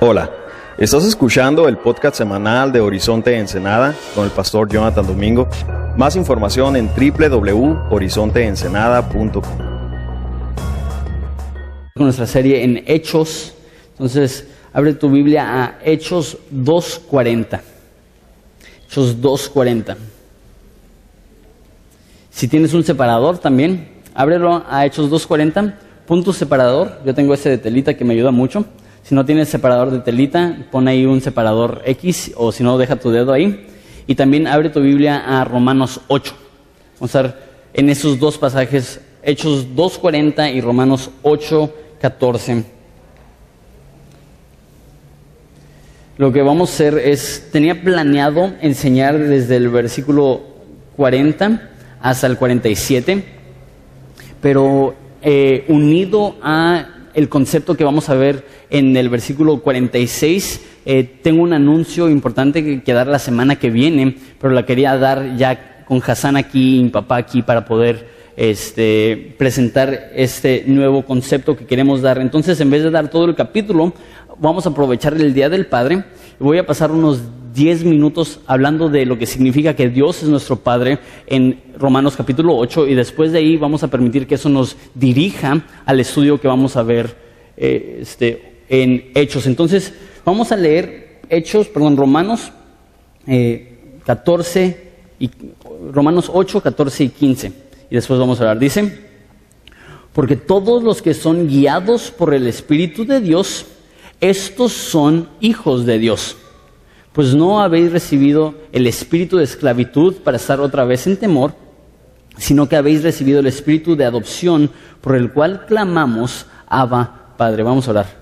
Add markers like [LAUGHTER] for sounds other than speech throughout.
Hola, estás escuchando el podcast semanal de Horizonte Ensenada con el pastor Jonathan Domingo. Más información en www.horizonteensenada.com. Con nuestra serie en Hechos, entonces abre tu Biblia a Hechos 2.40. Hechos 2.40. Si tienes un separador también, ábrelo a Hechos 2.40, punto separador. Yo tengo ese de telita que me ayuda mucho. Si no tienes separador de telita, pon ahí un separador X o si no, deja tu dedo ahí. Y también abre tu Biblia a Romanos 8. Vamos a ver en esos dos pasajes, Hechos 2.40 y Romanos 8.14. Lo que vamos a hacer es, tenía planeado enseñar desde el versículo 40 hasta el 47, pero eh, unido a el concepto que vamos a ver en el versículo 46, eh, tengo un anuncio importante que, dar la semana que viene, pero la quería dar ya con Hassan aquí y mi papá aquí para poder este, presentar este nuevo concepto que queremos dar. Entonces, en vez de dar todo el capítulo, vamos a aprovechar el Día del Padre. Voy a pasar unos 10 minutos hablando de lo que significa que Dios es nuestro Padre en Romanos capítulo 8 y después de ahí vamos a permitir que eso nos dirija al estudio que vamos a ver eh, este, en Hechos. Entonces, vamos a leer Hechos, perdón, Romanos 14 eh, y Romanos 8, 14 y 15. Y después vamos a hablar. Dice, porque todos los que son guiados por el Espíritu de Dios, estos son hijos de Dios. Pues no habéis recibido el espíritu de esclavitud para estar otra vez en temor, sino que habéis recibido el espíritu de adopción por el cual clamamos, Abba, Padre. Vamos a orar.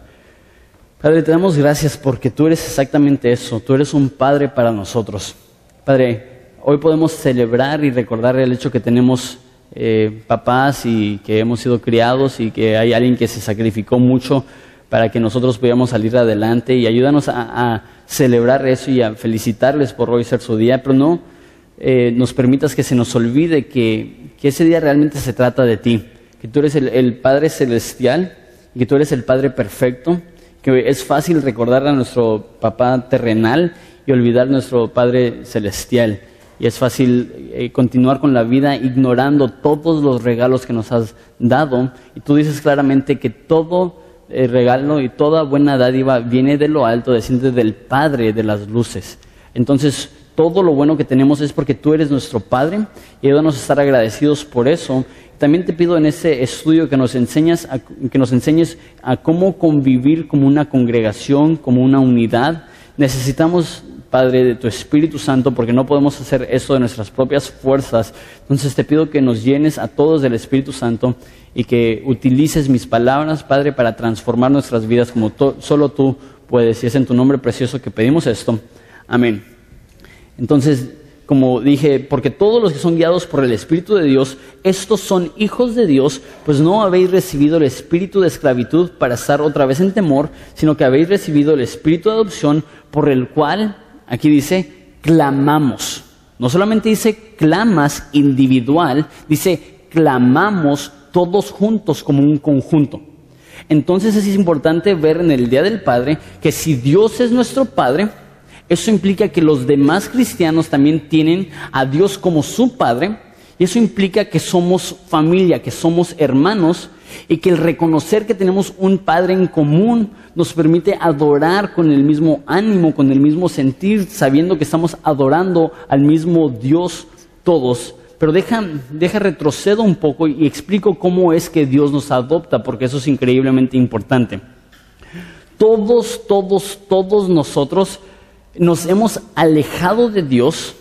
Padre, te damos gracias porque tú eres exactamente eso, tú eres un Padre para nosotros. Padre, hoy podemos celebrar y recordar el hecho que tenemos eh, papás y que hemos sido criados y que hay alguien que se sacrificó mucho para que nosotros podamos salir adelante. Y ayúdanos a, celebrar eso y a felicitarles por hoy ser su día, pero no eh, nos permitas que se nos olvide que, ese día realmente se trata de ti, que tú eres el, Padre Celestial y que tú eres el Padre Perfecto, es fácil recordar a nuestro papá terrenal y olvidar a nuestro Padre Celestial. Y es fácil eh, continuar con la vida ignorando todos los regalos que nos has dado. Y tú dices claramente que todo el regalo y toda buena dádiva viene de lo alto, desciende del Padre de las luces. Entonces, todo lo bueno que tenemos es porque tú eres nuestro Padre y ayúdanos a estar agradecidos por eso. También te pido en ese estudio que nos, enseñas que nos enseñes a cómo convivir como una congregación, como una unidad. Necesitamos Padre, de tu Espíritu Santo, porque no podemos hacer eso de nuestras propias fuerzas. Entonces te pido que nos llenes a todos del Espíritu Santo y que utilices mis palabras, Padre, para transformar nuestras vidas como solo tú puedes. Y es en tu nombre precioso que pedimos esto. Amén. Entonces, como dije, porque todos los que son guiados por el Espíritu de Dios, estos son hijos de Dios, pues no habéis recibido el espíritu de esclavitud para estar otra vez en temor, sino que habéis recibido el espíritu de adopción por el cual Aquí dice, clamamos. No solamente dice clamas individual, dice clamamos todos juntos como un conjunto. Entonces es importante ver en el Día del Padre que si Dios es nuestro Padre, eso implica que los demás cristianos también tienen a Dios como su Padre, y eso implica que somos familia, que somos hermanos, y que el reconocer que tenemos un Padre en común nos permite adorar con el mismo ánimo, con el mismo sentir, sabiendo que estamos adorando al mismo Dios todos. Pero deja, deja retrocedo un poco y explico cómo es que Dios nos adopta, porque eso es increíblemente importante. Todos, todos, todos nosotros nos hemos alejado de Dios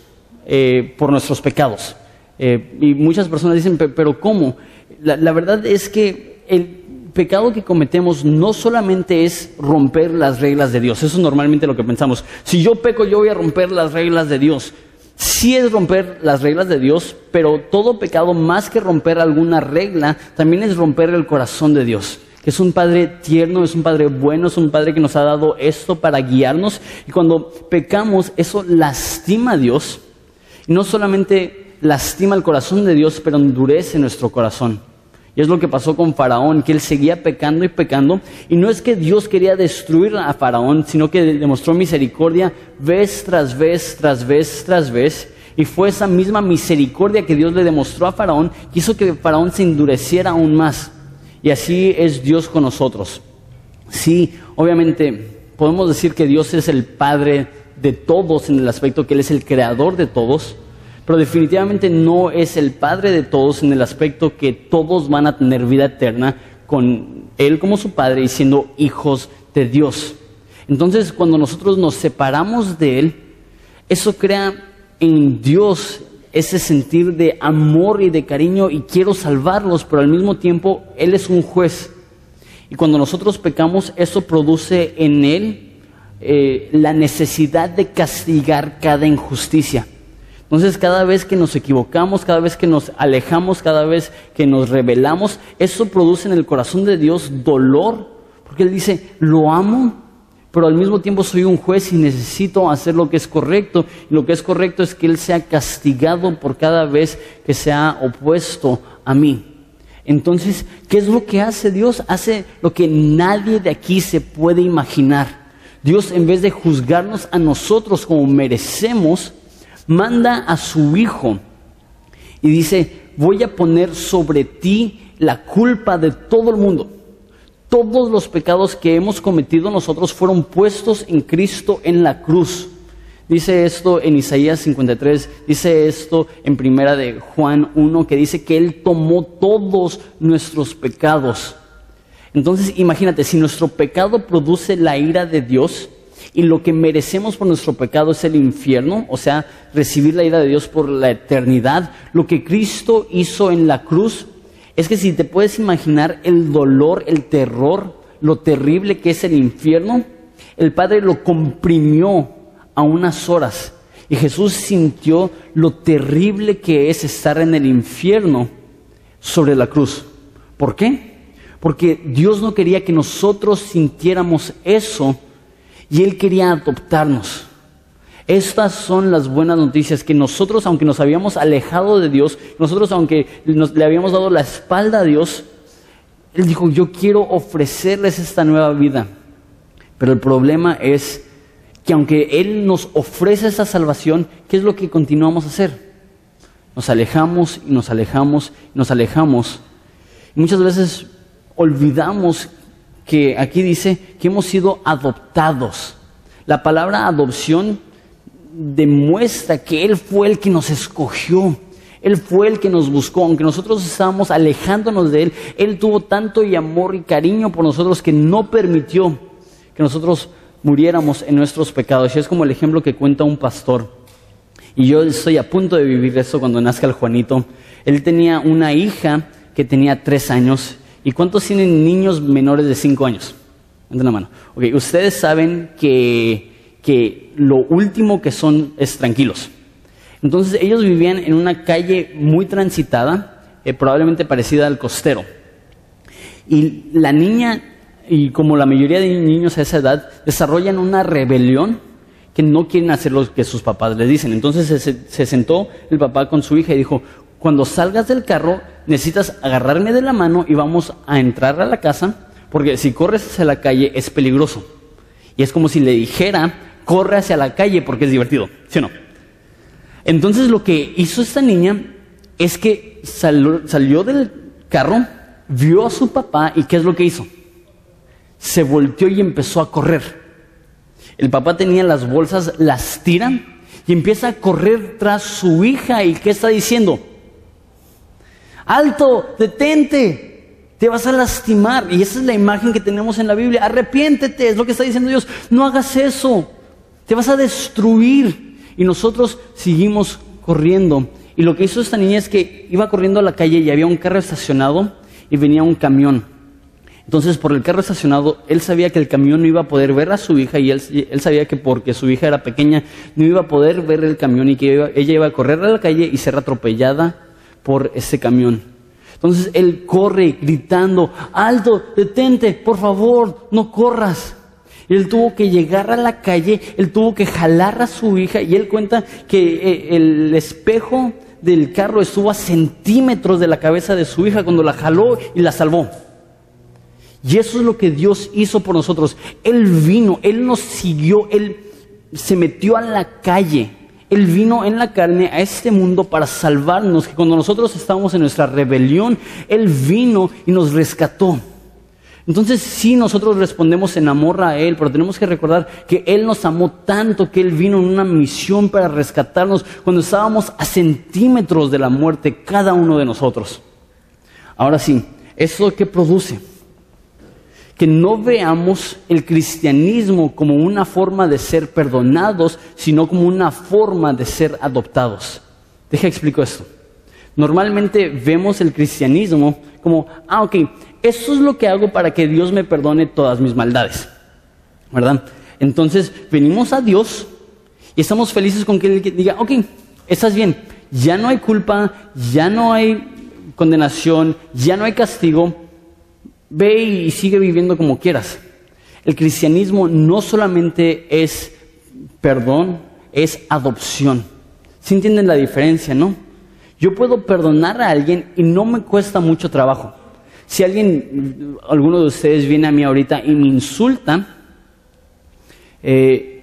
eh, por nuestros pecados. Eh, y muchas personas dicen, pero ¿cómo? la, verdad es que el pecado que cometemos no solamente es romper las reglas de Dios, eso es normalmente lo que pensamos. Si yo peco, yo voy a romper las reglas de Dios. Sí es romper las reglas de Dios, pero todo pecado, más que romper alguna regla, también es romper el corazón de Dios. Es un Padre tierno, es un Padre bueno, es un Padre que nos ha dado esto para guiarnos. Y cuando pecamos, eso lastima a Dios. Y no solamente lastima el corazón de Dios, pero endurece nuestro corazón. Y es lo que pasó con Faraón, que él seguía pecando y pecando. Y no es que Dios quería destruir a Faraón, sino que demostró misericordia vez tras vez, tras vez, tras vez. Y fue esa misma misericordia que Dios le demostró a Faraón que hizo que Faraón se endureciera aún más. Y así es Dios con nosotros. Sí, obviamente podemos decir que Dios es el Padre de todos en el aspecto que Él es el creador de todos pero definitivamente no es el Padre de todos en el aspecto que todos van a tener vida eterna con Él como su Padre y siendo hijos de Dios. Entonces, cuando nosotros nos separamos de Él, eso crea en Dios ese sentir de amor y de cariño y quiero salvarlos, pero al mismo tiempo Él es un juez. Y cuando nosotros pecamos, eso produce en Él eh, la necesidad de castigar cada injusticia. Entonces cada vez que nos equivocamos, cada vez que nos alejamos, cada vez que nos rebelamos, eso produce en el corazón de Dios dolor, porque Él dice, lo amo, pero al mismo tiempo soy un juez y necesito hacer lo que es correcto. Y lo que es correcto es que Él sea castigado por cada vez que se ha opuesto a mí. Entonces, ¿qué es lo que hace Dios? Hace lo que nadie de aquí se puede imaginar. Dios, en vez de juzgarnos a nosotros como merecemos, manda a su hijo y dice, voy a poner sobre ti la culpa de todo el mundo. Todos los pecados que hemos cometido nosotros fueron puestos en Cristo en la cruz. Dice esto en Isaías 53, dice esto en primera de Juan 1, que dice que Él tomó todos nuestros pecados. Entonces imagínate, si nuestro pecado produce la ira de Dios, y lo que merecemos por nuestro pecado es el infierno, o sea, recibir la ira de Dios por la eternidad. Lo que Cristo hizo en la cruz es que si te puedes imaginar el dolor, el terror, lo terrible que es el infierno, el Padre lo comprimió a unas horas y Jesús sintió lo terrible que es estar en el infierno sobre la cruz. ¿Por qué? Porque Dios no quería que nosotros sintiéramos eso y Él quería adoptarnos. Estas son las buenas noticias que nosotros, aunque nos habíamos alejado de Dios, nosotros, aunque nos, le habíamos dado la espalda a Dios, Él dijo, yo quiero ofrecerles esta nueva vida. Pero el problema es que aunque Él nos ofrece esa salvación, ¿qué es lo que continuamos a hacer? Nos alejamos y nos alejamos y nos alejamos. Y muchas veces olvidamos que aquí dice que hemos sido adoptados. La palabra adopción demuestra que Él fue el que nos escogió. Él fue el que nos buscó, aunque nosotros estábamos alejándonos de Él, Él tuvo tanto y amor y cariño por nosotros que no permitió que nosotros muriéramos en nuestros pecados. Y es como el ejemplo que cuenta un pastor. Y yo estoy a punto de vivir eso cuando nazca el Juanito. Él tenía una hija que tenía tres años ¿Y cuántos tienen niños menores de 5 años? la mano. Ustedes saben que, que lo último que son es tranquilos. Entonces ellos vivían en una calle muy transitada, eh, probablemente parecida al costero. Y la niña, y como la mayoría de niños a esa edad, desarrollan una rebelión que no quieren hacer lo que sus papás les dicen. Entonces se, se sentó el papá con su hija y dijo, cuando salgas del carro, necesitas agarrarme de la mano y vamos a entrar a la casa, porque si corres hacia la calle es peligroso. Y es como si le dijera, corre hacia la calle porque es divertido, ¿sí o no? Entonces lo que hizo esta niña es que salió, del carro, vio a su papá y ¿qué es lo que hizo? Se volteó y empezó a correr. El papá tenía las bolsas, las tiran y empieza a correr tras su hija. ¿Y qué está diciendo? alto, detente, te vas a lastimar. Y esa es la imagen que tenemos en la Biblia. Arrepiéntete, es lo que está diciendo Dios. No hagas eso, te vas a destruir. Y nosotros seguimos corriendo. Y lo que hizo esta niña es que iba corriendo a la calle y había un carro estacionado y venía un camión. Entonces, por el carro estacionado, él sabía que el camión no iba a poder ver a su hija y él, sabía que porque su hija era pequeña, no iba a poder ver el camión y que ella iba a correr a la calle y ser atropellada por ese camión. Entonces él corre gritando, alto, detente, por favor, no corras. Él tuvo que llegar a la calle, él tuvo que jalar a su hija y él cuenta que eh, el espejo del carro estuvo a centímetros de la cabeza de su hija cuando la jaló y la salvó. Y eso es lo que Dios hizo por nosotros. Él vino, Él nos siguió, Él se metió a la calle. Él vino en la carne a este mundo para salvarnos, que cuando nosotros estábamos en nuestra rebelión, Él vino y nos rescató. Entonces sí nosotros respondemos en amor a Él, pero tenemos que recordar que Él nos amó tanto que Él vino en una misión para rescatarnos cuando estábamos a centímetros de la muerte cada uno de nosotros. Ahora sí, ¿eso que produce? Que no veamos el cristianismo como una forma de ser perdonados, sino como una forma de ser adoptados. Deja explico esto. Normalmente vemos el cristianismo como, ah, ok, eso es lo que hago para que Dios me perdone todas mis maldades. ¿Verdad? Entonces venimos a Dios y estamos felices con que Él diga, ok, estás bien, ya no hay culpa, ya no hay condenación, ya no hay castigo, ve y sigue viviendo como quieras. El cristianismo no solamente es perdón, es adopción. ¿Sí entienden la diferencia, no? Yo puedo perdonar a alguien y no me cuesta mucho trabajo. Si alguien, alguno de ustedes viene a mí ahorita y me insulta, eh,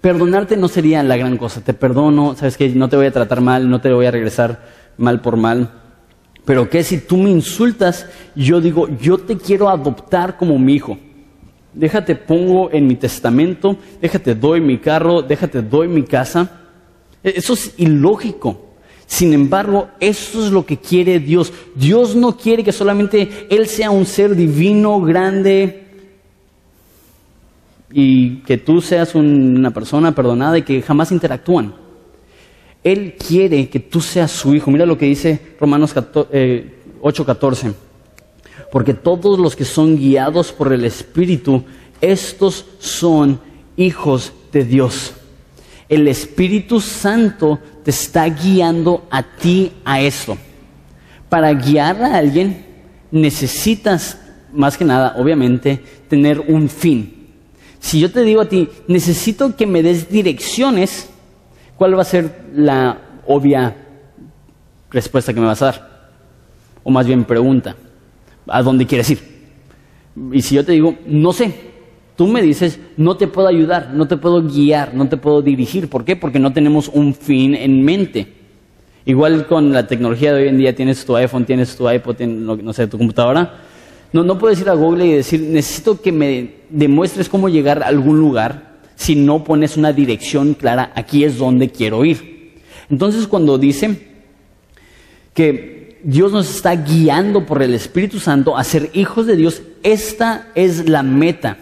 perdonarte no sería la gran cosa. Te perdono, sabes que no te voy a tratar mal, no te voy a regresar mal por mal. Pero que si tú me insultas, yo digo, yo te quiero adoptar como mi hijo. Déjate pongo en mi testamento, déjate doy mi carro, déjate doy mi casa. E-, eso es ilógico. Sin embargo, eso es lo que quiere Dios. Dios no quiere que solamente Él sea un ser divino, grande, y que tú seas una persona perdonada y que jamás interactúan. Él quiere que tú seas su hijo. Mira lo que dice Romanos 8:14. Eh, Porque todos los que son guiados por el Espíritu, estos son hijos de Dios. El Espíritu Santo te está guiando a ti a esto. Para guiar a alguien necesitas, más que nada, obviamente, tener un fin. Si yo te digo a ti, necesito que me des direcciones, ¿cuál va a ser la obvia respuesta que me vas a dar? O más bien pregunta, ¿a dónde quieres ir? Y si yo te digo, no sé, Tú me dices, no te puedo ayudar, no te puedo guiar, no te puedo dirigir. ¿Por qué? Porque no tenemos un fin en mente. Igual con la tecnología de hoy en día, tienes tu iPhone, tienes tu iPod, no, sé, tu computadora. No, no puedes ir a Google y decir, necesito que me demuestres cómo llegar a algún lugar si no pones una dirección clara, aquí es donde quiero ir. Entonces cuando dice que Dios nos está guiando por el Espíritu Santo a ser hijos de Dios, esta es la meta.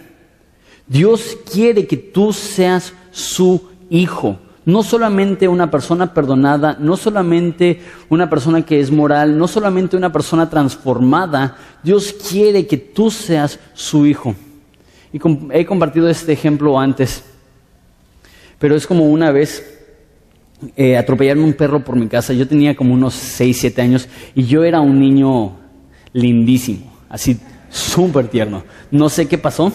Dios quiere que tú seas su hijo. No solamente una persona perdonada, no solamente una persona que es moral, no solamente una persona transformada. Dios quiere que tú seas su hijo. Y he compartido este ejemplo antes, pero es como una vez eh, atropellaron un perro por mi casa. Yo tenía como unos 6, 7 años y yo era un niño lindísimo, así súper tierno. No sé qué pasó.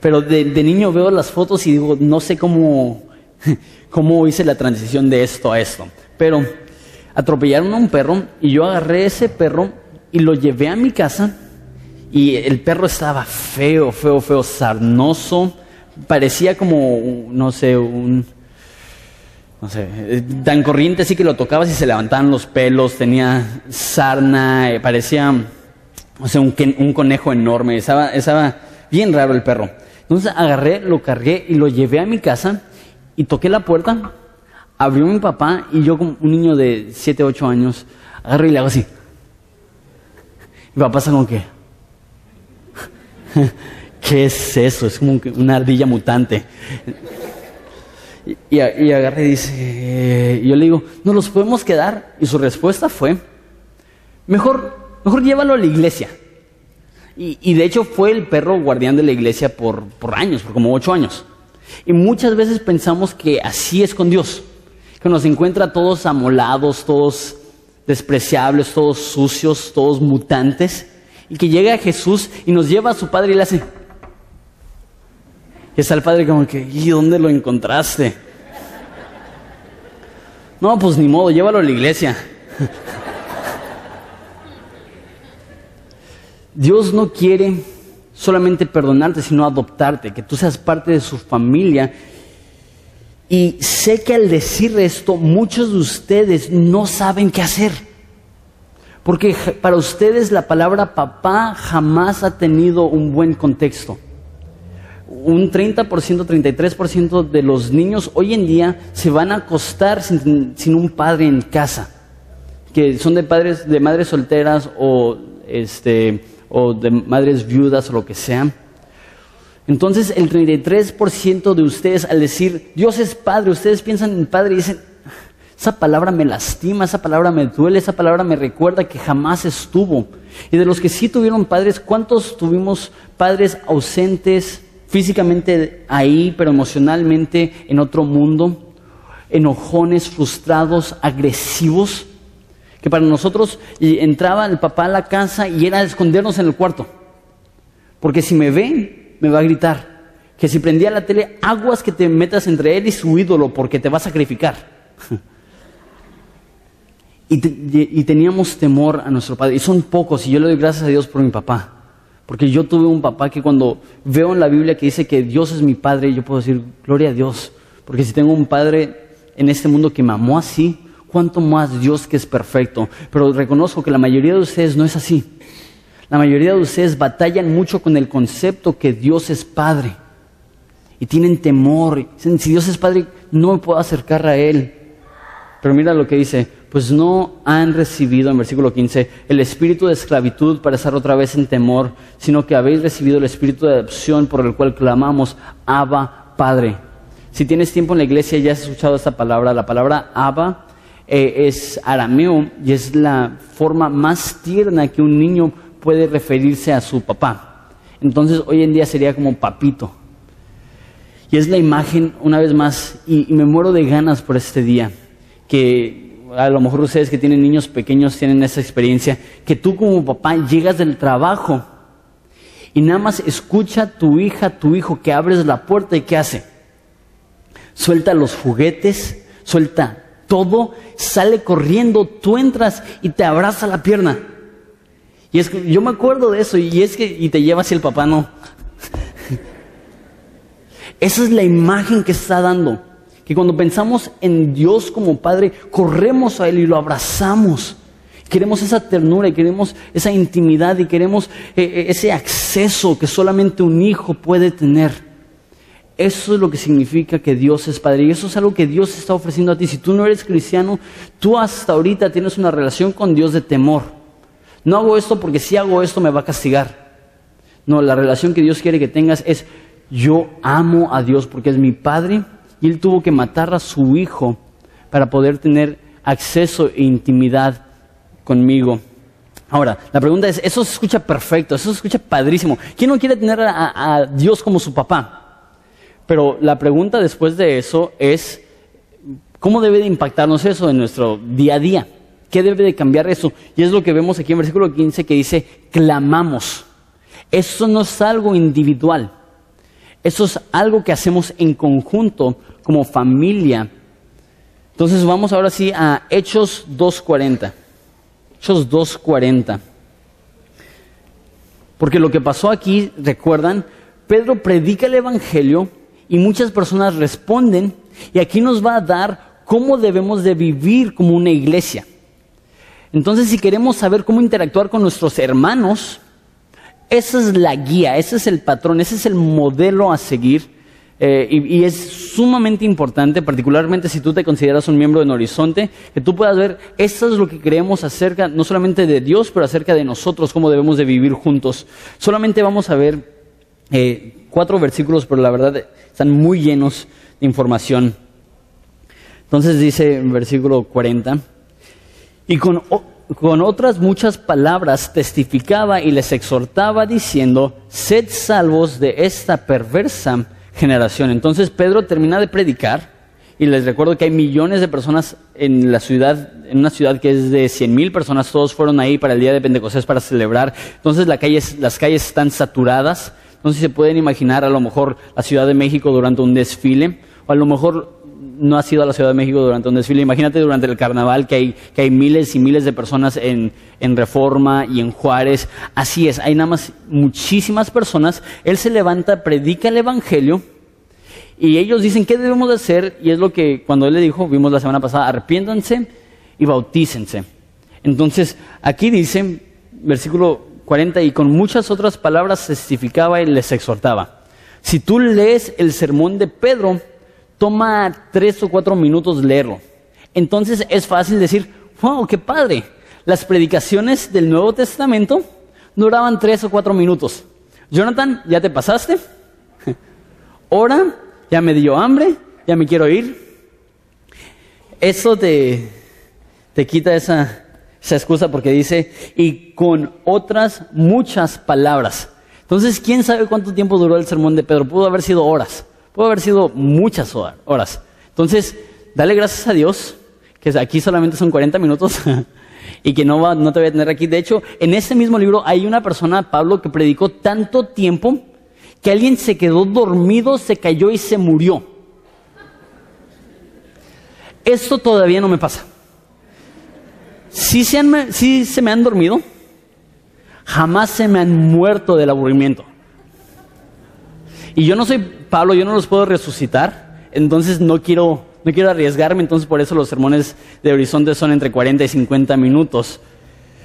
Pero de, niño veo las fotos y digo, no sé cómo, [LAUGHS] cómo hice la transición de esto a esto. Pero atropellaron a un perro y yo agarré ese perro y lo llevé a mi casa y el perro estaba feo, feo, feo, sarnoso. Parecía como, no sé, un, no sé, tan corriente así que lo tocabas y se levantaban los pelos, tenía sarna, eh, parecía, no sé, un, un conejo enorme, estaba, estaba bien raro el perro. Entonces agarré, lo cargué y lo llevé a mi casa y toqué la puerta. Abrió mi papá y yo como un niño de 7, 8 años, agarro y le hago así. Mi papá pasa como que, [LAUGHS] ¿qué es eso? Es como una ardilla mutante. Y, agarré y dice, y yo le digo, ¿no los podemos quedar? Y su respuesta fue, mejor, mejor llévalo a la iglesia. Y, de hecho fue el perro guardián de la iglesia por, por años, por como ocho años. Y muchas veces pensamos que así es con Dios, que nos encuentra todos amolados, todos despreciables, todos sucios, todos mutantes, y que llega Jesús y nos lleva a su Padre y le hace... Y está el Padre como que, ¿y dónde lo encontraste? [LAUGHS] No, pues ni modo, llévalo a la iglesia. [LAUGHS] Dios no quiere solamente perdonarte, sino adoptarte, que tú seas parte de su familia. Y sé que al decir esto, muchos de ustedes no saben qué hacer. Porque para ustedes la palabra papá jamás ha tenido un buen contexto. Un 30%, 33% de los niños hoy en día se van a acostar sin, sin un padre en casa. Que son de padres, de madres solteras o este, o de madres viudas o lo que sea. Entonces el 33% de ustedes al decir Dios es Padre, ustedes piensan en Padre y dicen, esa palabra me lastima, esa palabra me duele, esa palabra me recuerda que jamás estuvo. Y de los que sí tuvieron padres, ¿cuántos tuvimos padres ausentes físicamente ahí, pero emocionalmente en otro mundo? Enojones, frustrados, agresivos que para nosotros entraba el papá a la casa y era escondernos en el cuarto. Porque si me ve, me va a gritar. Que si prendía la tele, aguas que te metas entre él y su ídolo porque te va a sacrificar. [LAUGHS] y, y teníamos temor a nuestro padre. Y son pocos, y yo le doy gracias a Dios por mi papá. Porque yo tuve un papá que cuando veo en la Biblia que dice que Dios es mi padre, yo puedo decir, gloria a Dios. Porque si tengo un padre en este mundo que me amó así, cuánto más Dios que es perfecto. Pero reconozco que la mayoría de ustedes no es así. La mayoría de ustedes batallan mucho con el concepto que Dios es Padre. Y tienen temor. Si Dios es Padre, no me puedo acercar a Él. Pero mira lo que dice, pues no han recibido, en versículo 15, el espíritu de esclavitud para estar otra vez en temor, sino que habéis recibido el espíritu de adopción por el cual clamamos, Abba, Padre. Si tienes tiempo en la iglesia ya has escuchado esta palabra, la palabra Abba eh, es arameo y es la forma más tierna que un niño puede referirse a su papá. Entonces hoy en día sería como papito. Y es la imagen, una vez más, y, me muero de ganas por este día, que a lo mejor ustedes que tienen niños pequeños tienen esa experiencia, que tú como papá llegas del trabajo y nada más escucha a tu hija, tu hijo, que abres la puerta y ¿qué hace? Suelta los juguetes, suelta todo, sale corriendo, tú entras y te abraza la pierna. Y es que yo me acuerdo de eso, y es que, y te lleva el papá, no. [LAUGHS] Esa es la imagen que está dando. Que cuando pensamos en Dios como Padre, corremos a Él y lo abrazamos. Queremos esa ternura y queremos esa intimidad y queremos eh, eh, ese acceso que solamente un hijo puede tener. Eso es lo que significa que Dios es Padre. Y eso es algo que Dios está ofreciendo a ti. Si tú no eres cristiano, tú hasta ahorita tienes una relación con Dios de temor. No hago esto porque si hago esto me va a castigar. No, la relación que Dios quiere que tengas es yo amo a Dios porque es mi Padre y Él tuvo que matar a su Hijo para poder tener acceso e intimidad conmigo. Ahora, la pregunta es, eso se escucha perfecto, eso se escucha padrísimo. ¿Quién no quiere tener a, a Dios como su papá? Pero la pregunta después de eso es, ¿cómo debe de impactarnos eso en nuestro día a día? ¿Qué debe de cambiar eso? Y es lo que vemos aquí en versículo 15 que dice, clamamos. Eso no es algo individual. Eso es algo que hacemos en conjunto como familia. Entonces vamos ahora sí a Hechos 2.40. Hechos 2.40. Porque lo que pasó aquí, recuerdan, Pedro predica el Evangelio y muchas personas responden y aquí nos va a dar cómo debemos de vivir como una iglesia. Entonces, si queremos saber cómo interactuar con nuestros hermanos, esa es la guía, ese es el patrón, ese es el modelo a seguir. Eh, y, es sumamente importante, particularmente si tú te consideras un miembro de Horizonte, que tú puedas ver, eso es lo que creemos acerca, no solamente de Dios, pero acerca de nosotros, cómo debemos de vivir juntos. Solamente vamos a ver eh, cuatro versículos, pero la verdad están muy llenos de información. Entonces dice en versículo 40, y con, con otras muchas palabras testificaba y les exhortaba diciendo, sed salvos de esta perversa generación. Entonces Pedro termina de predicar y les recuerdo que hay millones de personas en la ciudad, en una ciudad que es de 100 mil personas, todos fueron ahí para el día de Pentecostés para celebrar. Entonces la calle, las calles están saturadas no sé si se pueden imaginar a lo mejor la Ciudad de México durante un desfile, o a lo mejor no has ido a la Ciudad de México durante un desfile, imagínate durante el carnaval que hay, que hay miles y miles de personas en, en Reforma y en Juárez. Así es, hay nada más muchísimas personas. Él se levanta, predica el Evangelio y ellos dicen, ¿qué debemos de hacer? Y es lo que cuando él le dijo, vimos la semana pasada, arrepiéntanse y bautícense. Entonces, aquí dice, versículo 40, y con muchas otras palabras testificaba y les exhortaba. Si tú lees el sermón de Pedro, toma tres o cuatro minutos leerlo. Entonces es fácil decir, wow, qué padre. Las predicaciones del Nuevo Testamento duraban tres o cuatro minutos. Jonathan, ¿ya te pasaste? [LAUGHS] Ora, ya me dio hambre, ya me quiero ir. Eso te, te quita esa, esa excusa porque dice, y con otras muchas palabras. Entonces, ¿quién sabe cuánto tiempo duró el sermón de Pedro? Pudo haber sido horas, pudo haber sido muchas horas. Entonces, dale gracias a Dios, que aquí solamente son 40 minutos [LAUGHS] y que no, va, no te voy a tener aquí. De hecho, en ese mismo libro hay una persona, Pablo, que predicó tanto tiempo que alguien se quedó dormido, se cayó y se murió. Esto todavía no me pasa. Si se, se me han dormido, jamás se me han muerto del aburrimiento. Y yo no soy Pablo, yo no los puedo resucitar, entonces no quiero, no quiero arriesgarme, entonces por eso los sermones de Horizonte son entre 40 y 50 minutos.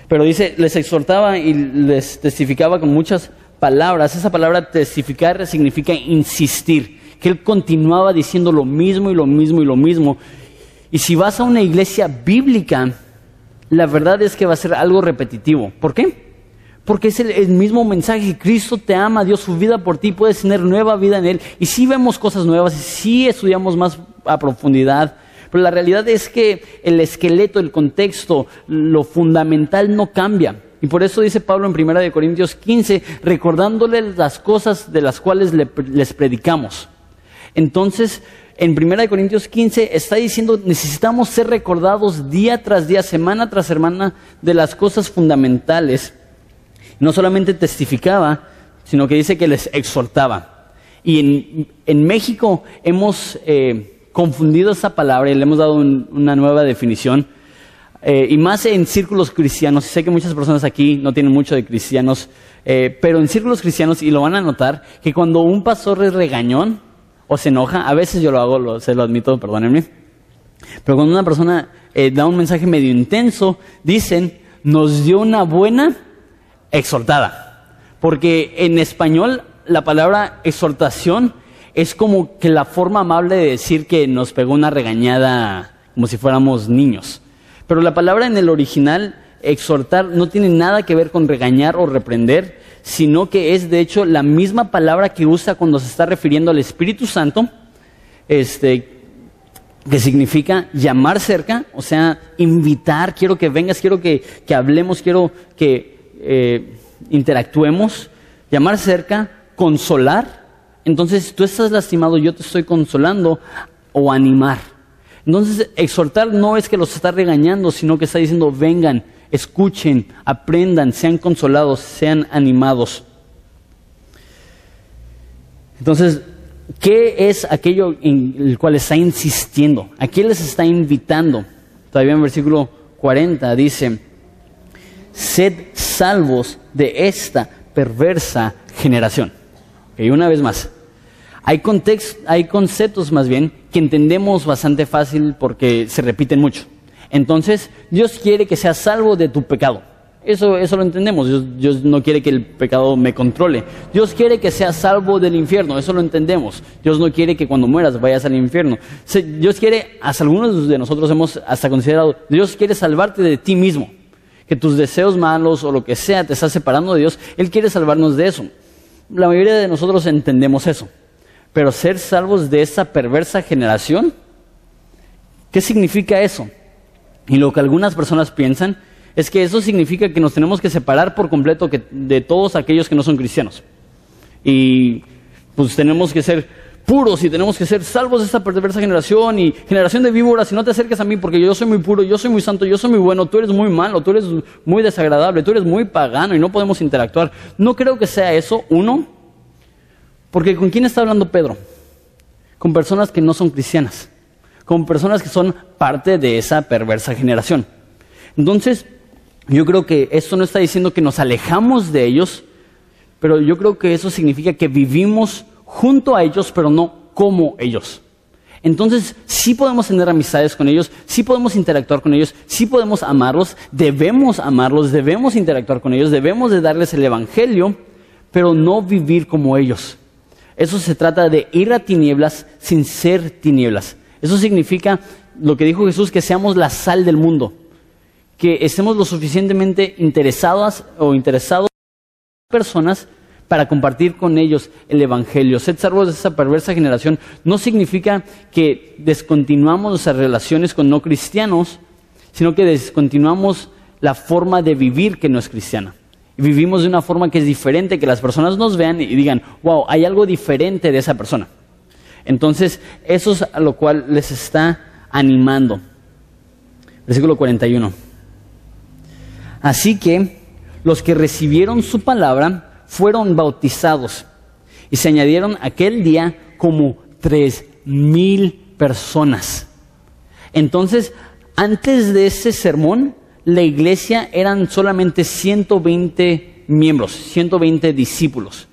Pero dice, les exhortaba y les testificaba con muchas palabras. Esa palabra testificar significa insistir, que él continuaba diciendo lo mismo y lo mismo y lo mismo. Y si vas a una iglesia bíblica, la verdad es que va a ser algo repetitivo. ¿Por qué? Porque es el, mismo mensaje. Cristo te ama, dio su vida por ti, puedes tener nueva vida en Él. Y sí vemos cosas nuevas, sí estudiamos más a profundidad. Pero la realidad es que el esqueleto, el contexto, lo fundamental no cambia. Y por eso dice Pablo en 1 Corintios 15, recordándoles las cosas de las cuales les predicamos. Entonces, en 1 Corintios 15 está diciendo, necesitamos ser recordados día tras día, semana tras semana, de las cosas fundamentales. No solamente testificaba, sino que dice que les exhortaba. Y en, México hemos eh, confundido esa palabra y le hemos dado una nueva definición. Eh, y más en círculos cristianos. Sé que muchas personas aquí no tienen mucho de cristianos, eh, pero en círculos cristianos, y lo van a notar, que cuando un pastor es regañón, o se enoja, a veces yo lo hago, se lo admito, perdónenme, pero cuando una persona eh, da un mensaje medio intenso, dicen, nos dio una buena exhortada. Porque en español la palabra exhortación es como que la forma amable de decir que nos pegó una regañada como si fuéramos niños. Pero la palabra en el original, exhortar, no tiene nada que ver con regañar o reprender, sino que es de hecho la misma palabra que usa cuando se está refiriendo al Espíritu Santo, este, que significa llamar cerca, o sea, invitar, quiero que vengas, quiero que, hablemos, quiero que eh, interactuemos, llamar cerca, consolar. Entonces, si tú estás lastimado, yo te estoy consolando o animar. Entonces, exhortar no es que los está regañando, sino que está diciendo, vengan, escuchen, aprendan, sean consolados, sean animados. Entonces, ¿qué es aquello en el cual está insistiendo? ¿A qué les está invitando? Todavía en versículo 40 dice, sed salvos de esta perversa generación. Y una vez más, hay, hay conceptos más bien que entendemos bastante fácil porque se repiten mucho. Entonces, Dios quiere que seas salvo de tu pecado. Eso, eso lo entendemos. Dios, no quiere que el pecado me controle. Dios quiere que seas salvo del infierno. Eso lo entendemos. Dios no quiere que cuando mueras vayas al infierno. Dios quiere, hasta algunos de nosotros hemos hasta considerado, Dios quiere salvarte de ti mismo. Que tus deseos malos o lo que sea te está separando de Dios. Él quiere salvarnos de eso. La mayoría de nosotros entendemos eso. Pero ser salvos de esa perversa generación, ¿qué significa eso? Y lo que algunas personas piensan es que eso significa que nos tenemos que separar por completo de todos aquellos que no son cristianos. Y pues tenemos que ser puros y tenemos que ser salvos de esta perversa generación y generación de víboras y no te acerques a mí porque yo soy muy puro, yo soy muy santo, yo soy muy bueno, tú eres muy malo, tú eres muy desagradable, tú eres muy pagano y no podemos interactuar. No creo que sea eso, uno, porque ¿con quién está hablando Pedro? Con personas que no son cristianas como personas que son parte de esa perversa generación. Entonces, yo creo que esto no está diciendo que nos alejamos de ellos, pero yo creo que eso significa que vivimos junto a ellos, pero no como ellos. Entonces, sí podemos tener amistades con ellos, sí podemos interactuar con ellos, sí podemos amarlos, debemos amarlos, debemos interactuar con ellos, debemos de darles el Evangelio, pero no vivir como ellos. Eso se trata de ir a tinieblas sin ser tinieblas. Eso significa lo que dijo Jesús, que seamos la sal del mundo, que estemos lo suficientemente interesados o interesados en personas para compartir con ellos el Evangelio. Ser salvos de esa perversa generación no significa que descontinuamos nuestras relaciones con no cristianos, sino que descontinuamos la forma de vivir que no es cristiana. Vivimos de una forma que es diferente, que las personas nos vean y digan, wow, hay algo diferente de esa persona. Entonces, eso es a lo cual les está animando. Versículo 41. Así que los que recibieron su palabra fueron bautizados y se añadieron aquel día como tres mil personas. Entonces, antes de ese sermón, la iglesia eran solamente 120 miembros, 120 discípulos.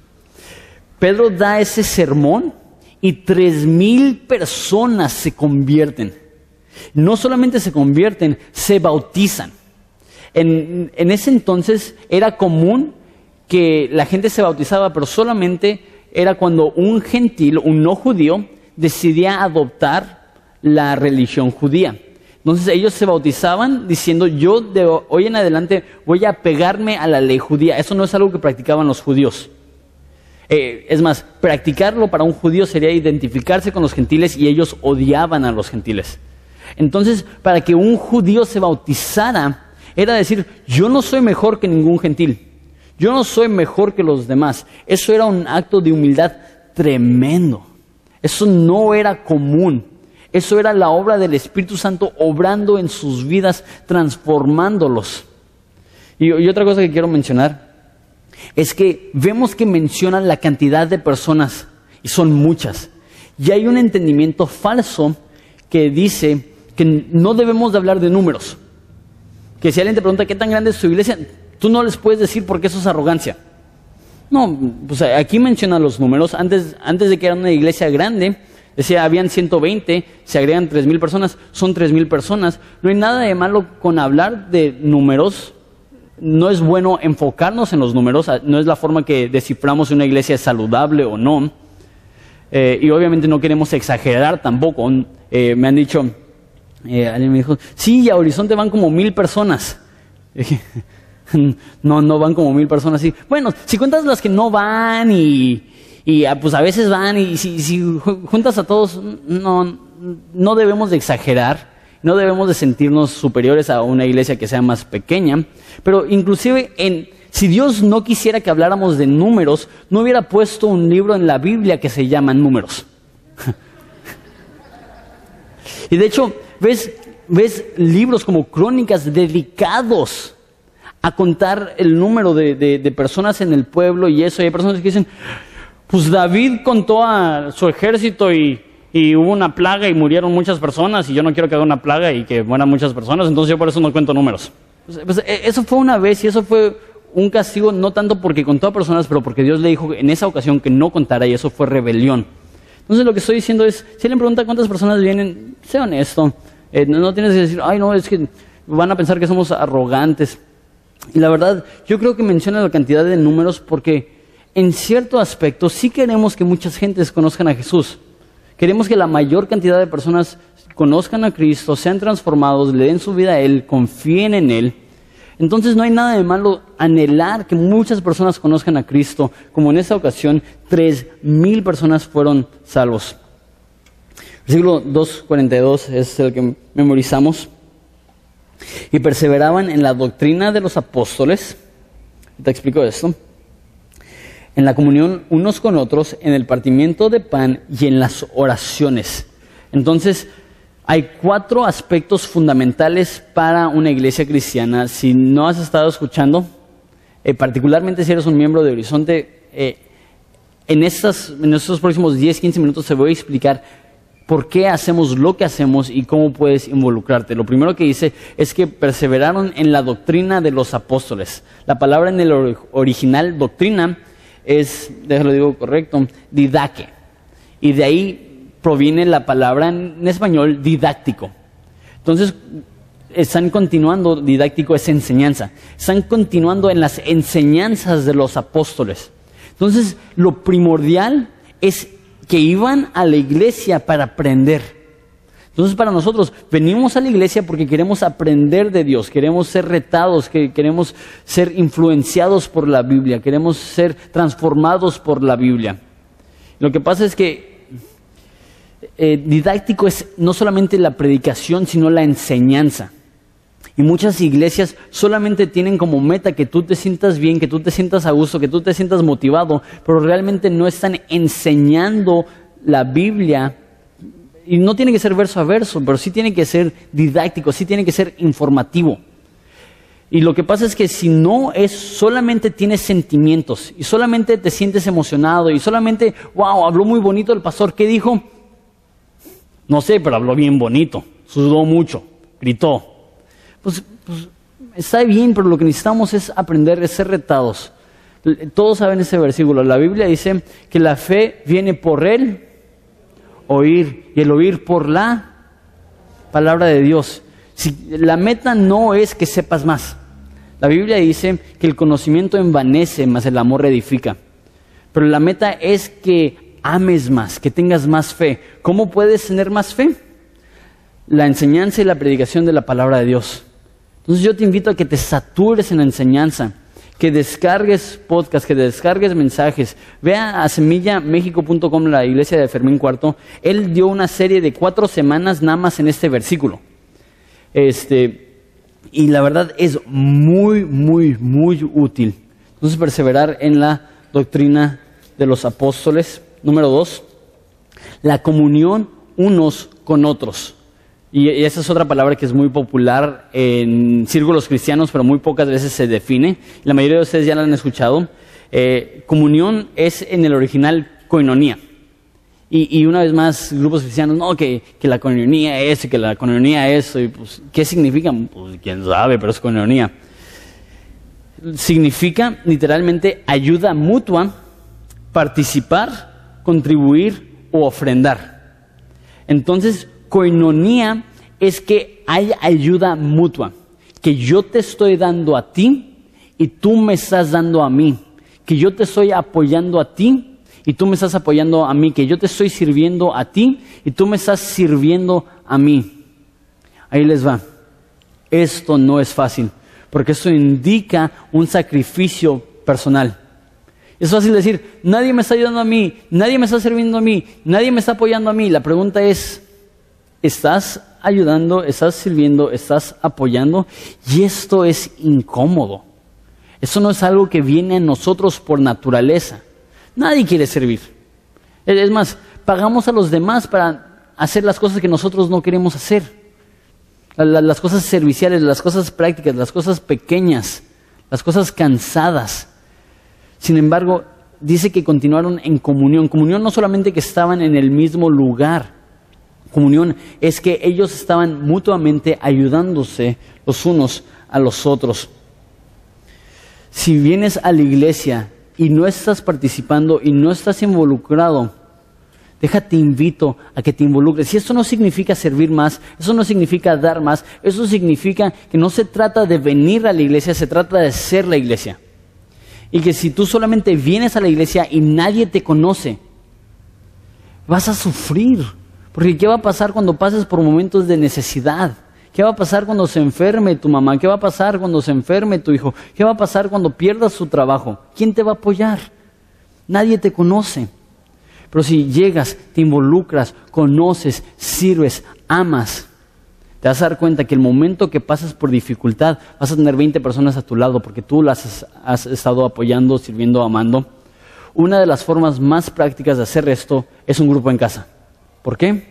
Pedro da ese sermón y tres mil personas se convierten. No solamente se convierten, se bautizan. En, en ese entonces era común que la gente se bautizaba, pero solamente era cuando un gentil, un no judío, decidía adoptar la religión judía. Entonces ellos se bautizaban diciendo, yo de hoy en adelante voy a pegarme a la ley judía. Eso no es algo que practicaban los judíos. Eh, es más, practicarlo para un judío sería identificarse con los gentiles y ellos odiaban a los gentiles. Entonces, para que un judío se bautizara, era decir, yo no soy mejor que ningún gentil. Yo no soy mejor que los demás. Eso era un acto de humildad tremendo. Eso no era común. Eso era la obra del Espíritu Santo obrando en sus vidas, transformándolos. Y, otra cosa que quiero mencionar es que vemos que mencionan la cantidad de personas, y son muchas. Y hay un entendimiento falso que dice que no debemos de hablar de números. Que si alguien te pregunta qué tan grande es su iglesia, Tú no les puedes decir porque eso es arrogancia. No, pues aquí menciona los números. Antes, antes de que era una iglesia grande, decía, habían 120, se agregan 3.000 personas, son 3.000 personas. No hay nada de malo con hablar de números. No es bueno enfocarnos en los números, no es la forma que desciframos si una iglesia es saludable o no. Eh, y obviamente no queremos exagerar tampoco. Eh, me han dicho, eh, alguien me dijo, sí, a Horizonte van como mil personas. [LAUGHS] no, no van como mil personas así. Bueno, si cuentas las que no van y, y ah, pues a veces van y si, si juntas a todos, no, no debemos de exagerar, no debemos de sentirnos superiores a una iglesia que sea más pequeña, pero inclusive en, si Dios no quisiera que habláramos de números, no hubiera puesto un libro en la Biblia que se llama Números. [LAUGHS] y de hecho, ves, ves libros como crónicas dedicados a contar el número de, personas en el pueblo y eso. Y hay personas que dicen, pues David contó a su ejército y, hubo una plaga y murieron muchas personas y yo no quiero que haga una plaga y que mueran muchas personas, entonces yo por eso no cuento números. Pues, pues e, eso fue una vez y eso fue un castigo no tanto porque contó a personas, pero porque Dios le dijo en esa ocasión que no contara y eso fue rebelión. Entonces lo que estoy diciendo es, si le pregunta cuántas personas vienen, sea honesto. Eh, no tienes que decir, ay no, es que van a pensar que somos arrogantes. Y la verdad, yo creo que menciona la cantidad de números porque en cierto aspecto sí queremos que muchas gentes conozcan a Jesús. Queremos que la mayor cantidad de personas conozcan a Cristo, sean transformados, le den su vida a Él, confíen en Él. Entonces no hay nada de malo anhelar que muchas personas conozcan a Cristo, como en esta ocasión tres mil personas fueron salvos. Versículo 2.42 es el que memorizamos y perseveraban en la doctrina de los apóstoles. Te explico esto. En la comunión unos con otros, en el partimiento de pan y en las oraciones. Entonces, hay cuatro aspectos fundamentales para una iglesia cristiana. Si no has estado escuchando, eh, particularmente si eres un miembro de Horizonte, eh, en, estas, en estos próximos 10, 15 minutos te voy a explicar por qué hacemos lo que hacemos y cómo puedes involucrarte. Lo primero que dice es que perseveraron en la doctrina de los apóstoles. La palabra en el original doctrina es, déjalo digo correcto, didaque. Y de ahí proviene la palabra en español didáctico. Entonces, están continuando, didáctico es enseñanza, están continuando en las enseñanzas de los apóstoles. Entonces, lo primordial es que iban a la iglesia para aprender. Entonces, para nosotros, venimos a la iglesia porque queremos aprender de Dios, queremos ser retados, que queremos ser influenciados por la Biblia, queremos ser transformados por la Biblia. Lo que pasa es que eh, didáctico es no solamente la predicación, sino la enseñanza. Y muchas iglesias solamente tienen como meta que tú te sientas bien, que tú te sientas a gusto, que tú te sientas motivado, pero realmente no están enseñando la Biblia. Y no tiene que ser verso a verso, pero sí tiene que ser didáctico, sí tiene que ser informativo. Y lo que pasa es que si no es solamente tienes sentimientos y solamente te sientes emocionado y solamente, wow, habló muy bonito el pastor, ¿qué dijo? No sé, pero habló bien bonito, sudó mucho, gritó, pues, pues, está bien, pero lo que necesitamos es aprender a ser retados. Todos saben ese versículo. La Biblia dice que la fe viene por el oír y el oír por la palabra de Dios. Si, la meta no es que sepas más. La Biblia dice que el conocimiento envanece, más el amor edifica. Pero la meta es que ames más, que tengas más fe. ¿Cómo puedes tener más fe? La enseñanza y la predicación de la palabra de Dios. Entonces yo te invito a que te satures en la enseñanza, que descargues podcast, que descargues mensajes. Vea a semillamexico.com, la iglesia de Fermín Cuarto. Él dio una serie de cuatro semanas nada más en este versículo. Este, y la verdad es muy, muy, muy útil. Entonces perseverar en la doctrina de los apóstoles. Número dos, la comunión unos con otros. Y, esa es otra palabra que es muy popular en círculos cristianos, pero muy pocas veces se define. La mayoría de ustedes ya la han escuchado. Eh, comunión es en el original coinonía. Y, una vez más, grupos cristianos, no, que, la coinonía es, que la coinonía es, y pues, ¿qué significa? Pues quién sabe, pero es coinonía. Significa literalmente ayuda mutua, participar, contribuir o ofrendar. Entonces, Coinonía es que hay ayuda mutua, que yo te estoy dando a ti y tú me estás dando a mí, que yo te estoy apoyando a ti y tú me estás apoyando a mí, que yo te estoy sirviendo a ti y tú me estás sirviendo a mí. Ahí les va. Esto no es fácil, porque esto indica un sacrificio personal. Es fácil decir, nadie me está ayudando a mí, nadie me está sirviendo a mí, nadie me está apoyando a mí. La pregunta es, estás ayudando, estás sirviendo, estás apoyando y esto es incómodo. Eso no es algo que viene a nosotros por naturaleza. Nadie quiere servir. Es más, pagamos a los demás para hacer las cosas que nosotros no queremos hacer. Las cosas serviciales, las cosas prácticas, las cosas pequeñas, las cosas cansadas. Sin embargo, dice que continuaron en comunión. Comunión no solamente que estaban en el mismo lugar, comunión es que ellos estaban mutuamente ayudándose los unos a los otros. Si vienes a la iglesia y no estás participando y no estás involucrado, déjate invito a que te involucres. Y eso no significa servir más, eso no significa dar más, eso significa que no se trata de venir a la iglesia, se trata de ser la iglesia. Y que si tú solamente vienes a la iglesia y nadie te conoce, vas a sufrir porque ¿qué va a pasar cuando pases por momentos de necesidad? ¿Qué va a pasar cuando se enferme tu mamá? ¿Qué va a pasar cuando se enferme tu hijo? ¿Qué va a pasar cuando pierdas su trabajo? ¿Quién te va a apoyar? Nadie te conoce. Pero si llegas, te involucras, conoces, sirves, amas, te vas a dar cuenta que el momento que pasas por dificultad vas a tener 20 personas a tu lado porque tú las has estado apoyando, sirviendo, amando. Una de las formas más prácticas de hacer esto es un grupo en casa. ¿Por qué?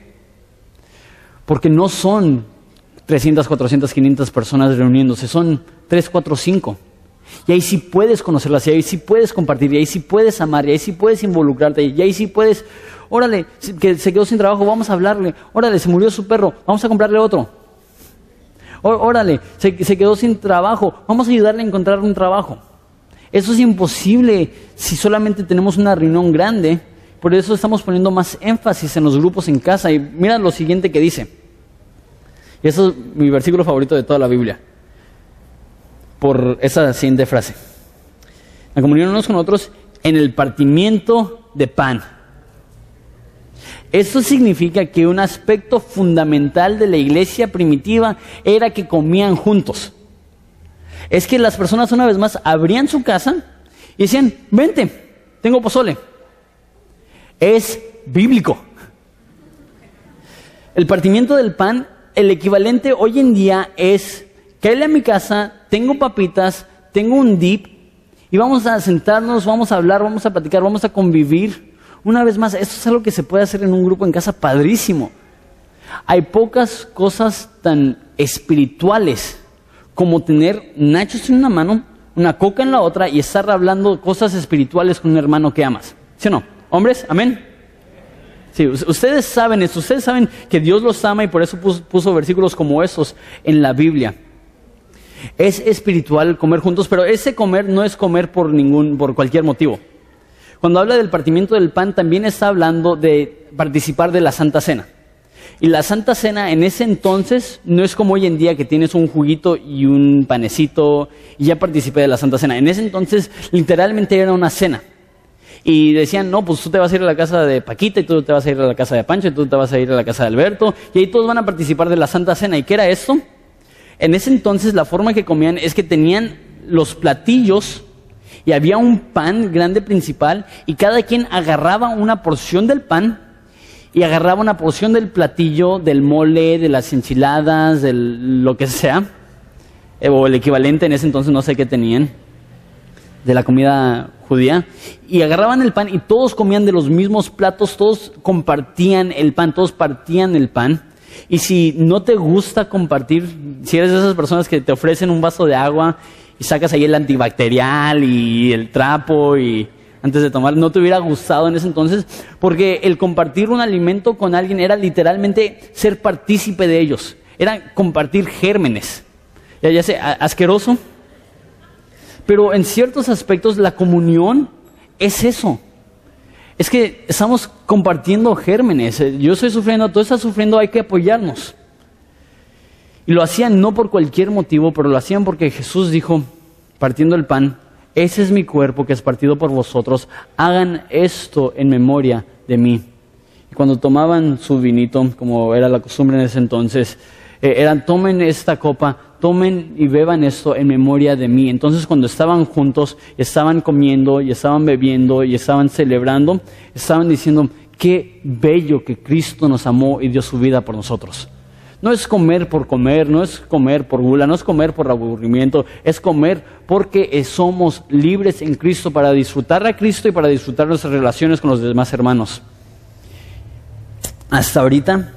Porque no son 300, 400, 500 personas reuniéndose, son 3, 4, 5. Y ahí sí puedes conocerlas, y ahí sí puedes compartir, y ahí sí puedes amar, y ahí sí puedes involucrarte, y ahí sí puedes, órale, que se quedó sin trabajo, vamos a hablarle, órale, se murió su perro, vamos a comprarle otro. Órale, se, se quedó sin trabajo, vamos a ayudarle a encontrar un trabajo. Eso es imposible si solamente tenemos una reunión grande. Por eso estamos poniendo más énfasis en los grupos en casa. Y mira lo siguiente que dice. Y eso es mi versículo favorito de toda la Biblia. Por esa siguiente frase. La comunión unos con otros en el partimiento de pan. Esto significa que un aspecto fundamental de la iglesia primitiva era que comían juntos es que las personas una vez más abrían su casa y decían, vente, tengo pozole. Es bíblico. El partimiento del pan, el equivalente hoy en día es, cállale a mi casa, tengo papitas, tengo un dip, y vamos a sentarnos, vamos a hablar, vamos a platicar, vamos a convivir. Una vez más, esto es algo que se puede hacer en un grupo en casa padrísimo. Hay pocas cosas tan espirituales como tener nachos en una mano, una coca en la otra y estar hablando cosas espirituales con un hermano que amas. ¿Sí o no? Hombres, amén. Sí, ustedes saben ustedes saben que Dios los ama y por eso puso, versículos como esos en la Biblia. Es espiritual comer juntos, pero ese comer no es comer por ningún, por cualquier motivo. Cuando habla del partimiento del pan, también está hablando de participar de la Santa Cena. Y la Santa Cena en ese entonces no es como hoy en día que tienes un juguito y un panecito y ya participé de la Santa Cena. En ese entonces literalmente era una cena. Y decían, no, pues tú te vas a ir a la casa de Paquita y tú te vas a ir a la casa de Pancho y tú te vas a ir a la casa de Alberto y ahí todos van a participar de la Santa Cena. ¿Y qué era esto? En ese entonces la forma que comían es que tenían los platillos y había un pan grande principal y cada quien agarraba una porción del pan y agarraba una porción del platillo, del mole, de las enchiladas, de lo que sea, eh, o el equivalente en ese entonces, no sé qué tenían, de la comida judía, y agarraban el pan y todos comían de los mismos platos, todos compartían el pan, todos partían el pan. Y si no te gusta compartir, si eres de esas personas que te ofrecen un vaso de agua y sacas ahí el antibacterial y el trapo y antes de tomar, no te hubiera gustado en ese entonces, porque el compartir un alimento con alguien era literalmente ser partícipe de ellos, era compartir gérmenes. Ya, ya sé, asqueroso, pero en ciertos aspectos la comunión es eso. Es que estamos compartiendo gérmenes. Yo estoy sufriendo, tú estás sufriendo, hay que apoyarnos. Y lo hacían no por cualquier motivo, pero lo hacían porque Jesús dijo, partiendo el pan, ese es mi cuerpo que es partido por vosotros, hagan esto en memoria de mí. Y cuando tomaban su vinito, como era la costumbre en ese entonces, eh, eran tomen esta copa, tomen y beban esto en memoria de mí. Entonces cuando estaban juntos, estaban comiendo y estaban bebiendo y estaban celebrando, estaban diciendo, qué bello que Cristo nos amó y dio su vida por nosotros. No es comer por comer, no es comer por gula, no es comer por aburrimiento, es comer porque somos libres en Cristo para disfrutar a Cristo y para disfrutar nuestras relaciones con los demás hermanos. Hasta ahorita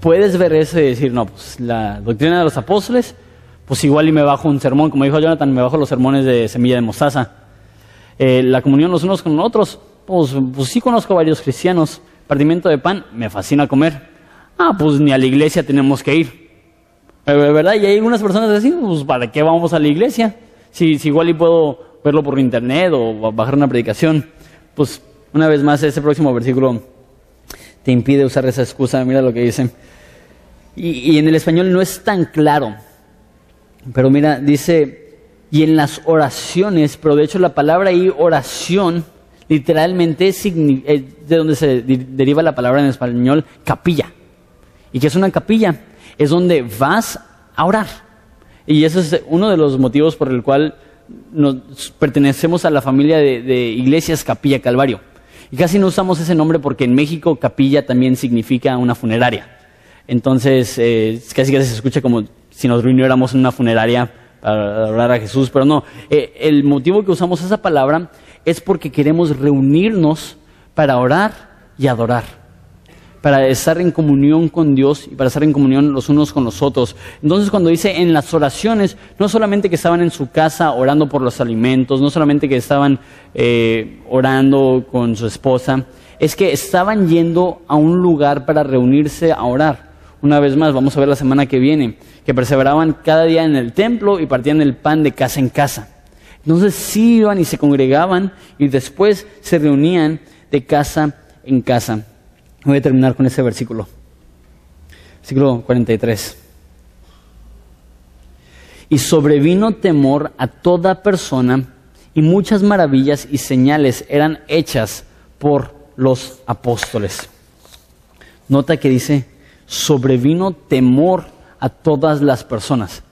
puedes ver eso y decir, no, pues la doctrina de los apóstoles, pues igual y me bajo un sermón, como dijo Jonathan, me bajo los sermones de semilla de mostaza. Eh, la comunión los unos con los otros, pues, pues sí conozco varios cristianos. Partimiento de pan, me fascina comer ah, pues ni a la iglesia tenemos que ir. ¿Verdad? Y hay algunas personas así, pues ¿para qué vamos a la iglesia? Si, si igual y puedo verlo por internet o bajar una predicación. Pues una vez más, ese próximo versículo te impide usar esa excusa. Mira lo que dice. Y, y en el español no es tan claro. Pero mira, dice, y en las oraciones, pero de hecho la palabra ahí, oración, literalmente es de donde se deriva la palabra en español, capilla. ¿Y qué es una capilla? Es donde vas a orar. Y ese es uno de los motivos por el cual nos pertenecemos a la familia de, iglesias Capilla Calvario. Y casi no usamos ese nombre porque en México capilla también significa una funeraria. Entonces, eh, casi casi se escucha como si nos reuniéramos en una funeraria para orar a Jesús, pero no. Eh, el motivo que usamos esa palabra es porque queremos reunirnos para orar y adorar para estar en comunión con Dios y para estar en comunión los unos con los otros. Entonces cuando dice en las oraciones, no solamente que estaban en su casa orando por los alimentos, no solamente que estaban eh, orando con su esposa, es que estaban yendo a un lugar para reunirse a orar. Una vez más, vamos a ver la semana que viene, que perseveraban cada día en el templo y partían el pan de casa en casa. Entonces sí iban y se congregaban y después se reunían de casa en casa. Voy a terminar con ese versículo. Versículo 43. Y sobrevino temor a toda persona y muchas maravillas y señales eran hechas por los apóstoles. Nota que dice, sobrevino temor a todas las personas.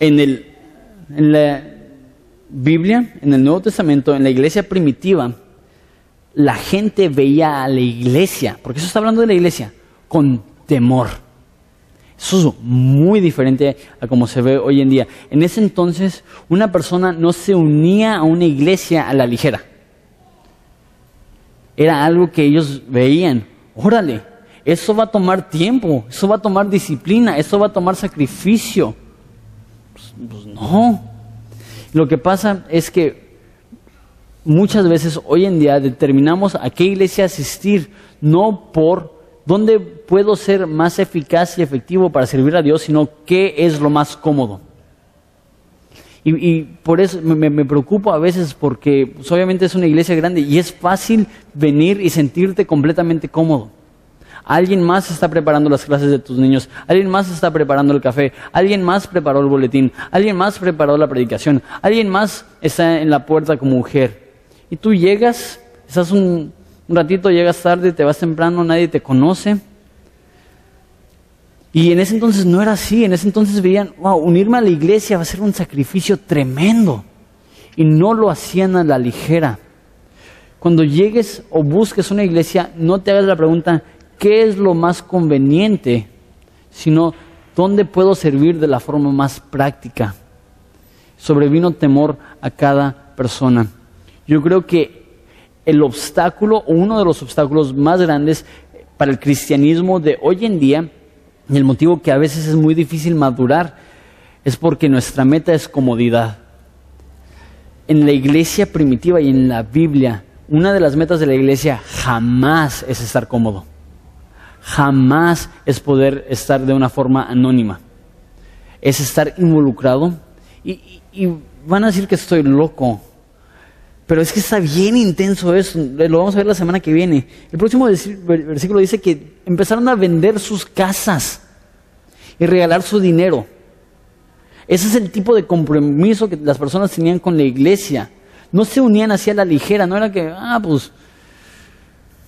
En, el, en la Biblia, en el Nuevo Testamento, en la iglesia primitiva, la gente veía a la iglesia, porque eso está hablando de la iglesia, con temor. Eso es muy diferente a como se ve hoy en día. En ese entonces, una persona no se unía a una iglesia a la ligera. Era algo que ellos veían. Órale, eso va a tomar tiempo, eso va a tomar disciplina, eso va a tomar sacrificio. Pues, pues no. Lo que pasa es que muchas veces hoy en día determinamos a qué iglesia asistir, no por dónde puedo ser más eficaz y efectivo para servir a Dios, sino qué es lo más cómodo. Y, por eso me, preocupo a veces porque pues, obviamente es una iglesia grande y es fácil venir y sentirte completamente cómodo. Alguien más está preparando las clases de tus niños, alguien más está preparando el café, alguien más preparó el boletín, alguien más preparó la predicación, alguien más está en la puerta como mujer. Y tú llegas, estás un, ratito, llegas tarde, te vas temprano, nadie te conoce. Y en ese entonces no era así, en ese entonces veían, wow, unirme a la iglesia va a ser un sacrificio tremendo. Y no lo hacían a la ligera. Cuando llegues o busques una iglesia, no te hagas la pregunta, ¿qué es lo más conveniente? Sino, ¿dónde puedo servir de la forma más práctica? Sobrevino temor a cada persona. Yo creo que el obstáculo o uno de los obstáculos más grandes para el cristianismo de hoy en día y el motivo que a veces es muy difícil madurar es porque nuestra meta es comodidad. En la iglesia primitiva y en la Biblia, una de las metas de la iglesia jamás es estar cómodo. Jamás es poder estar de una forma anónima. Es estar involucrado. Y, van a decir que estoy loco. Pero es que está bien intenso eso, lo vamos a ver la semana que viene. El próximo versículo dice que empezaron a vender sus casas y regalar su dinero. Ese es el tipo de compromiso que las personas tenían con la iglesia. No se unían así a la ligera, no era que, ah, pues,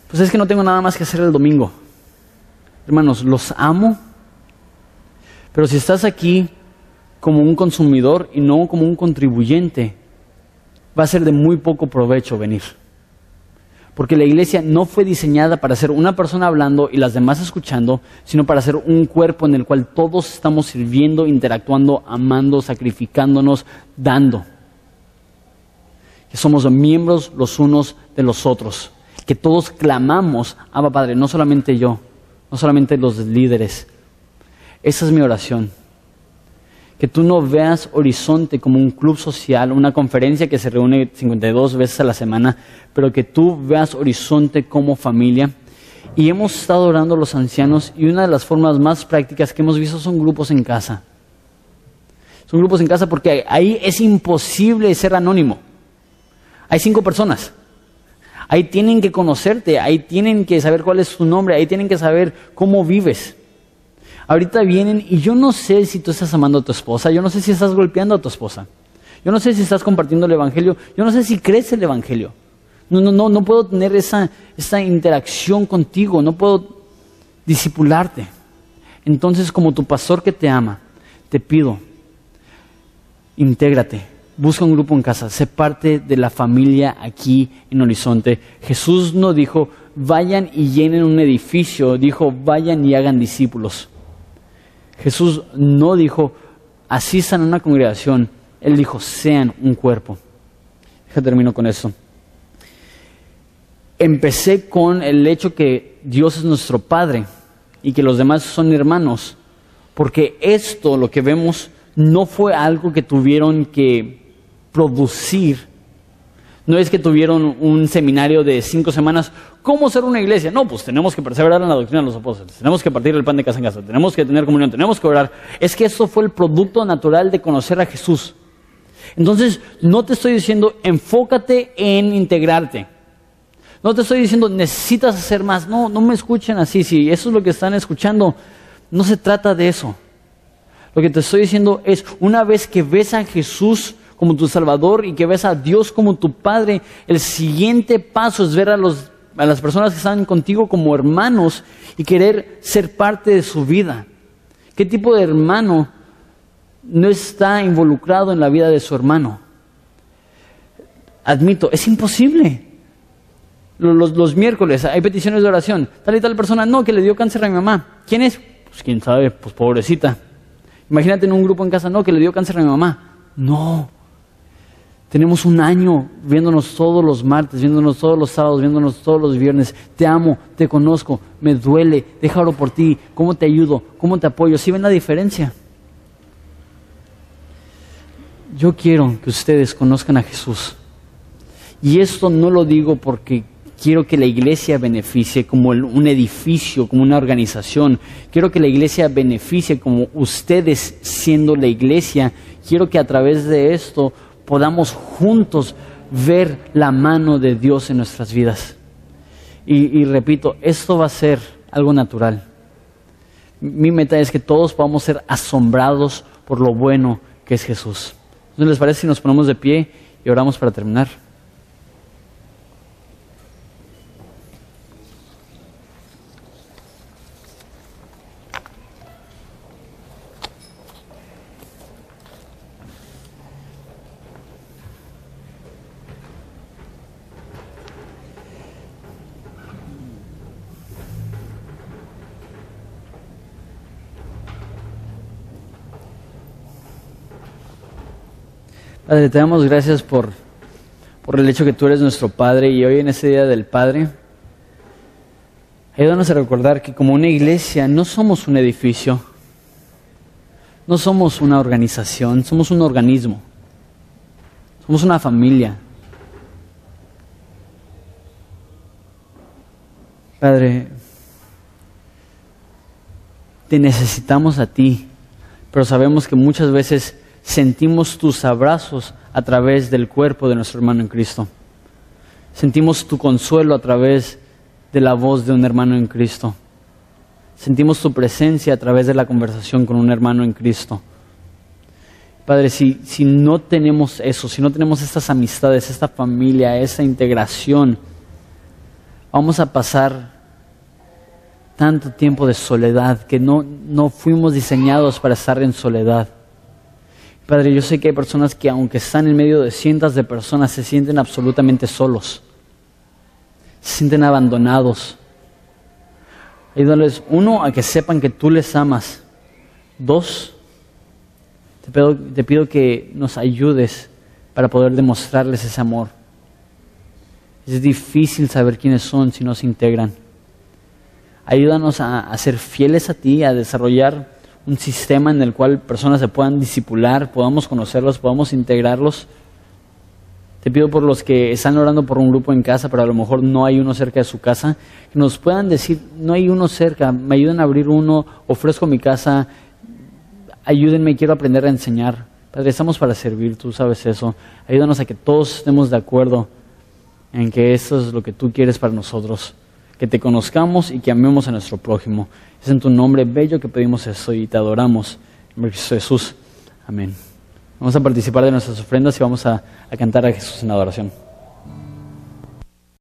pues es que no tengo nada más que hacer el domingo. Hermanos, los amo, pero si estás aquí como un consumidor y no como un contribuyente, va a ser de muy poco provecho venir. Porque la iglesia no fue diseñada para ser una persona hablando y las demás escuchando, sino para ser un cuerpo en el cual todos estamos sirviendo, interactuando, amando, sacrificándonos, dando. Que somos miembros los unos de los otros. Que todos clamamos, Abba Padre, no solamente yo, no solamente los líderes. Esa es mi oración que tú no veas Horizonte como un club social, una conferencia que se reúne 52 veces a la semana, pero que tú veas Horizonte como familia. Y hemos estado orando a los ancianos y una de las formas más prácticas que hemos visto son grupos en casa. Son grupos en casa porque ahí es imposible ser anónimo. Hay cinco personas. Ahí tienen que conocerte, ahí tienen que saber cuál es tu nombre, ahí tienen que saber cómo vives. Ahorita vienen y yo no sé si tú estás amando a tu esposa, yo no sé si estás golpeando a tu esposa, yo no sé si estás compartiendo el Evangelio, yo no sé si crees el Evangelio. No, no, no, no puedo tener esa, esa interacción contigo, no puedo disipularte. Entonces, como tu pastor que te ama, te pido, intégrate, busca un grupo en casa, sé parte de la familia aquí en Horizonte. Jesús no dijo, vayan y llenen un edificio, dijo, vayan y hagan discípulos. Jesús no dijo, asistan a una congregación, Él dijo, sean un cuerpo. Ya termino con eso. Empecé con el hecho que Dios es nuestro Padre y que los demás son hermanos, porque esto, lo que vemos, no fue algo que tuvieron que producir. No es que tuvieron un seminario de cinco semanas, ¿cómo ser una iglesia? No, pues tenemos que perseverar en la doctrina de los apóstoles, tenemos que partir el pan de casa en casa, tenemos que tener comunión, tenemos que orar. Es que esto fue el producto natural de conocer a Jesús. Entonces, no te estoy diciendo enfócate en integrarte. No te estoy diciendo necesitas hacer más. No, no me escuchen así. Si eso es lo que están escuchando, no se trata de eso. Lo que te estoy diciendo es, una vez que ves a Jesús como tu Salvador y que ves a Dios como tu Padre, el siguiente paso es ver a, los, las personas que están contigo como hermanos y querer ser parte de su vida. ¿Qué tipo de hermano no está involucrado en la vida de su hermano? Admito, es imposible. Los, los, miércoles hay peticiones de oración. Tal y tal persona, no, que le dio cáncer a mi mamá. ¿Quién es? Pues quién sabe, pues pobrecita. Imagínate en un grupo en casa, no, que le dio cáncer a mi mamá. No. Tenemos un año viéndonos todos los martes, viéndonos todos los sábados, viéndonos todos los viernes. Te amo, te conozco, me duele, déjalo por ti. ¿Cómo te ayudo? ¿Cómo te apoyo? ¿Sí ven la diferencia? Yo quiero que ustedes conozcan a Jesús. Y esto no lo digo porque quiero que la iglesia beneficie como un edificio, como una organización. Quiero que la iglesia beneficie como ustedes siendo la iglesia. Quiero que a través de esto podamos juntos ver la mano de Dios en nuestras vidas. Y, repito, esto va a ser algo natural. Mi meta es que todos podamos ser asombrados por lo bueno que es Jesús. ¿No les parece si nos ponemos de pie y oramos para terminar? Padre, te damos gracias por, por el hecho que tú eres nuestro Padre y hoy en este Día del Padre, ayúdanos a recordar que como una iglesia no somos un edificio, no somos una organización, somos un organismo, somos una familia. Padre, te necesitamos a ti, pero sabemos que muchas veces sentimos tus abrazos a través del cuerpo de nuestro hermano en Cristo. Sentimos tu consuelo a través de la voz de un hermano en Cristo. Sentimos tu presencia a través de la conversación con un hermano en Cristo. Padre, si, si no tenemos eso, si no tenemos estas amistades, esta familia, esa integración, vamos a pasar tanto tiempo de soledad que no, no fuimos diseñados para estar en soledad. Padre, yo sé que hay personas que aunque están en medio de cientos de personas, se sienten absolutamente solos, se sienten abandonados. Ayúdales, uno, a que sepan que tú les amas. Dos, te pido, que nos ayudes para poder demostrarles ese amor. Es difícil saber quiénes son si no se integran. Ayúdanos a ser fieles a ti, a desarrollar un sistema en el cual personas se puedan disipular, podamos conocerlos, podamos integrarlos. Te pido por los que están orando por un grupo en casa, pero a lo mejor no hay uno cerca de su casa, que nos puedan decir, no hay uno cerca, me ayuden a abrir uno, ofrezco mi casa, ayúdenme, quiero aprender a enseñar. Padre, estamos para servir, tú sabes eso. Ayúdanos a que todos estemos de acuerdo en que eso es lo que tú quieres para nosotros que te conozcamos y que amemos a nuestro prójimo. Es en tu nombre bello que pedimos eso y te adoramos. En Jesús. Amén. Vamos a participar de nuestras ofrendas y vamos a, a cantar a Jesús en adoración.